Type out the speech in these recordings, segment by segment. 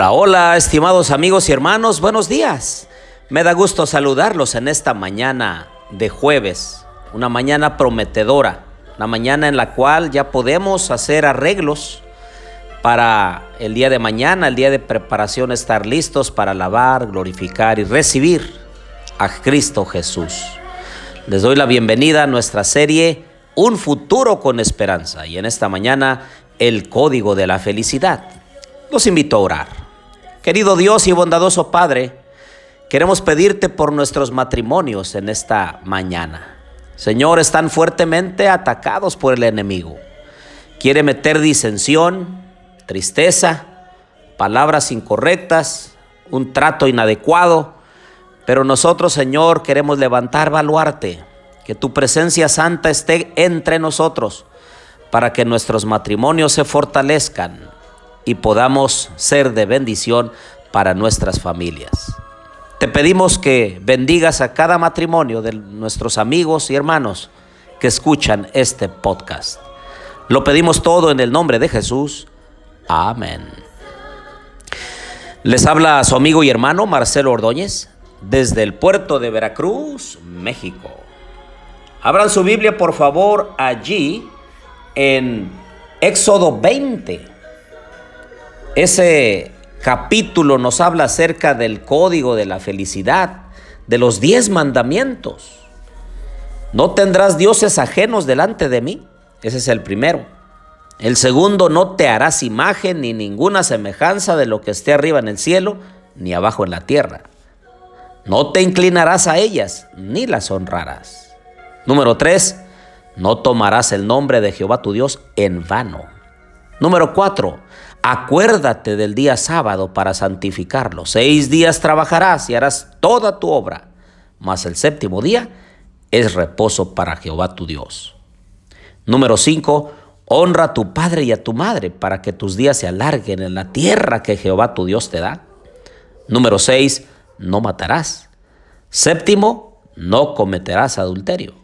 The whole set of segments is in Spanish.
Hola, hola, estimados amigos y hermanos, buenos días. Me da gusto saludarlos en esta mañana de jueves, una mañana prometedora, una mañana en la cual ya podemos hacer arreglos para el día de mañana, el día de preparación, estar listos para alabar, glorificar y recibir a Cristo Jesús. Les doy la bienvenida a nuestra serie Un futuro con esperanza y en esta mañana el código de la felicidad. Los invito a orar. Querido Dios y bondadoso Padre, queremos pedirte por nuestros matrimonios en esta mañana. Señor, están fuertemente atacados por el enemigo. Quiere meter disensión, tristeza, palabras incorrectas, un trato inadecuado. Pero nosotros, Señor, queremos levantar baluarte, que tu presencia santa esté entre nosotros, para que nuestros matrimonios se fortalezcan y podamos ser de bendición para nuestras familias. Te pedimos que bendigas a cada matrimonio de nuestros amigos y hermanos que escuchan este podcast. Lo pedimos todo en el nombre de Jesús. Amén. Les habla su amigo y hermano Marcelo Ordóñez desde el puerto de Veracruz, México. Abran su Biblia por favor allí en Éxodo 20. Ese capítulo nos habla acerca del código de la felicidad, de los diez mandamientos. No tendrás dioses ajenos delante de mí. Ese es el primero. El segundo, no te harás imagen ni ninguna semejanza de lo que esté arriba en el cielo, ni abajo en la tierra. No te inclinarás a ellas, ni las honrarás. Número tres, no tomarás el nombre de Jehová tu Dios en vano. Número cuatro, acuérdate del día sábado para santificarlo. Seis días trabajarás y harás toda tu obra, mas el séptimo día es reposo para Jehová tu Dios. Número cinco, Honra a tu padre y a tu madre para que tus días se alarguen en la tierra que Jehová tu Dios te da. Número 6. No matarás. Séptimo, no cometerás adulterio.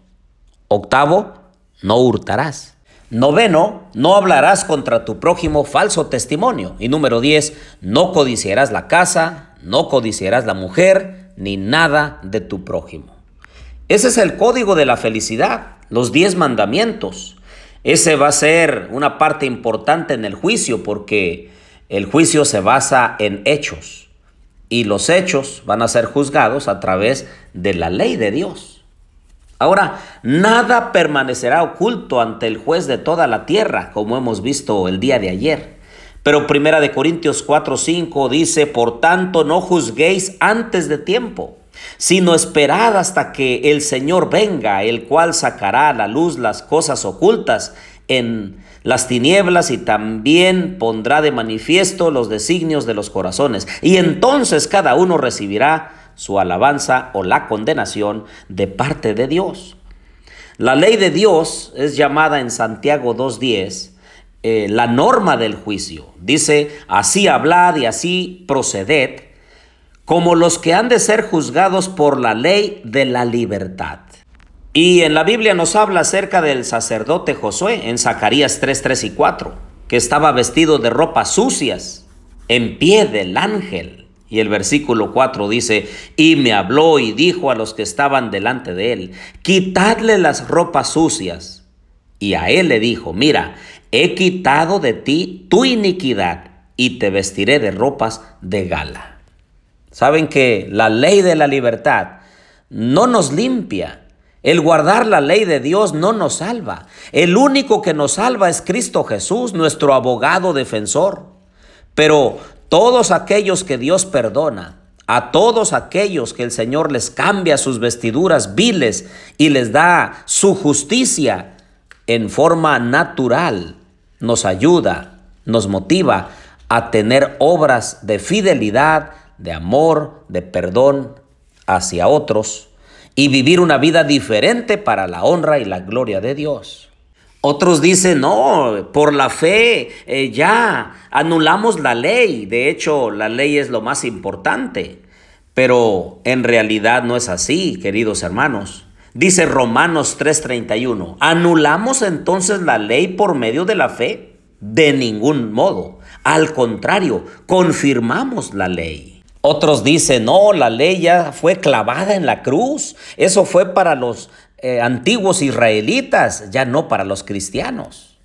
Octavo, no hurtarás. Noveno, no hablarás contra tu prójimo falso testimonio. Y número 10, no codiciarás la casa, no codiciarás la mujer, ni nada de tu prójimo. Ese es el código de la felicidad, los diez mandamientos. Ese va a ser una parte importante en el juicio porque el juicio se basa en hechos y los hechos van a ser juzgados a través de la ley de Dios. Ahora, nada permanecerá oculto ante el juez de toda la tierra, como hemos visto el día de ayer. Pero Primera de Corintios 4:5 dice, "Por tanto no juzguéis antes de tiempo, sino esperad hasta que el Señor venga, el cual sacará a la luz las cosas ocultas en las tinieblas y también pondrá de manifiesto los designios de los corazones. Y entonces cada uno recibirá su alabanza o la condenación de parte de Dios. La ley de Dios es llamada en Santiago 2.10 eh, la norma del juicio. Dice, así hablad y así proceded como los que han de ser juzgados por la ley de la libertad. Y en la Biblia nos habla acerca del sacerdote Josué en Zacarías 3, 3 y 4, que estaba vestido de ropas sucias, en pie del ángel. Y el versículo 4 dice, y me habló y dijo a los que estaban delante de él, quitadle las ropas sucias. Y a él le dijo, mira, he quitado de ti tu iniquidad y te vestiré de ropas de gala. Saben que la ley de la libertad no nos limpia. El guardar la ley de Dios no nos salva. El único que nos salva es Cristo Jesús, nuestro abogado defensor. Pero todos aquellos que Dios perdona, a todos aquellos que el Señor les cambia sus vestiduras viles y les da su justicia en forma natural, nos ayuda, nos motiva a tener obras de fidelidad, de amor, de perdón hacia otros y vivir una vida diferente para la honra y la gloria de Dios. Otros dicen, no, por la fe eh, ya anulamos la ley. De hecho, la ley es lo más importante. Pero en realidad no es así, queridos hermanos. Dice Romanos 3:31, ¿anulamos entonces la ley por medio de la fe? De ningún modo. Al contrario, confirmamos la ley. Otros dicen, no, la ley ya fue clavada en la cruz. Eso fue para los eh, antiguos israelitas, ya no para los cristianos.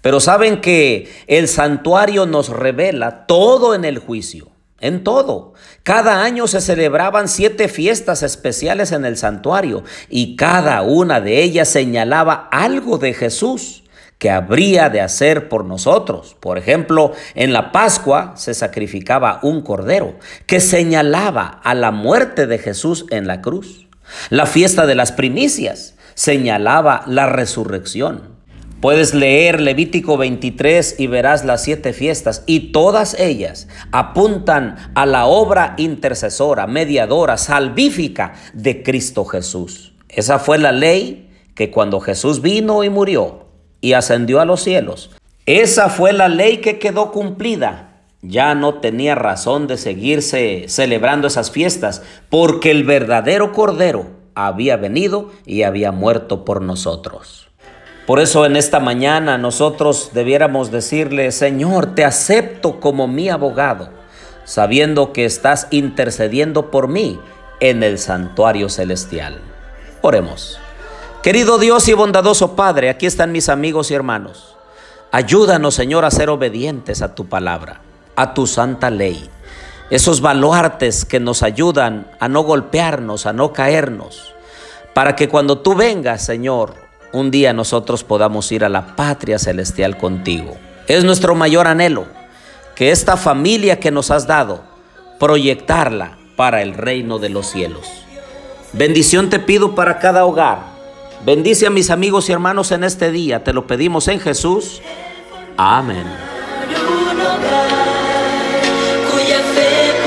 Pero saben que el santuario nos revela todo en el juicio, en todo. Cada año se celebraban siete fiestas especiales en el santuario y cada una de ellas señalaba algo de Jesús que habría de hacer por nosotros. Por ejemplo, en la Pascua se sacrificaba un cordero que señalaba a la muerte de Jesús en la cruz. La fiesta de las primicias señalaba la resurrección. Puedes leer Levítico 23 y verás las siete fiestas y todas ellas apuntan a la obra intercesora, mediadora, salvífica de Cristo Jesús. Esa fue la ley que cuando Jesús vino y murió, y ascendió a los cielos. Esa fue la ley que quedó cumplida. Ya no tenía razón de seguirse celebrando esas fiestas, porque el verdadero Cordero había venido y había muerto por nosotros. Por eso en esta mañana nosotros debiéramos decirle, Señor, te acepto como mi abogado, sabiendo que estás intercediendo por mí en el santuario celestial. Oremos. Querido Dios y bondadoso Padre, aquí están mis amigos y hermanos. Ayúdanos, Señor, a ser obedientes a tu palabra, a tu santa ley. Esos baluartes que nos ayudan a no golpearnos, a no caernos, para que cuando tú vengas, Señor, un día nosotros podamos ir a la patria celestial contigo. Es nuestro mayor anhelo que esta familia que nos has dado, proyectarla para el reino de los cielos. Bendición te pido para cada hogar Bendice a mis amigos y hermanos en este día. Te lo pedimos en Jesús. Amén. live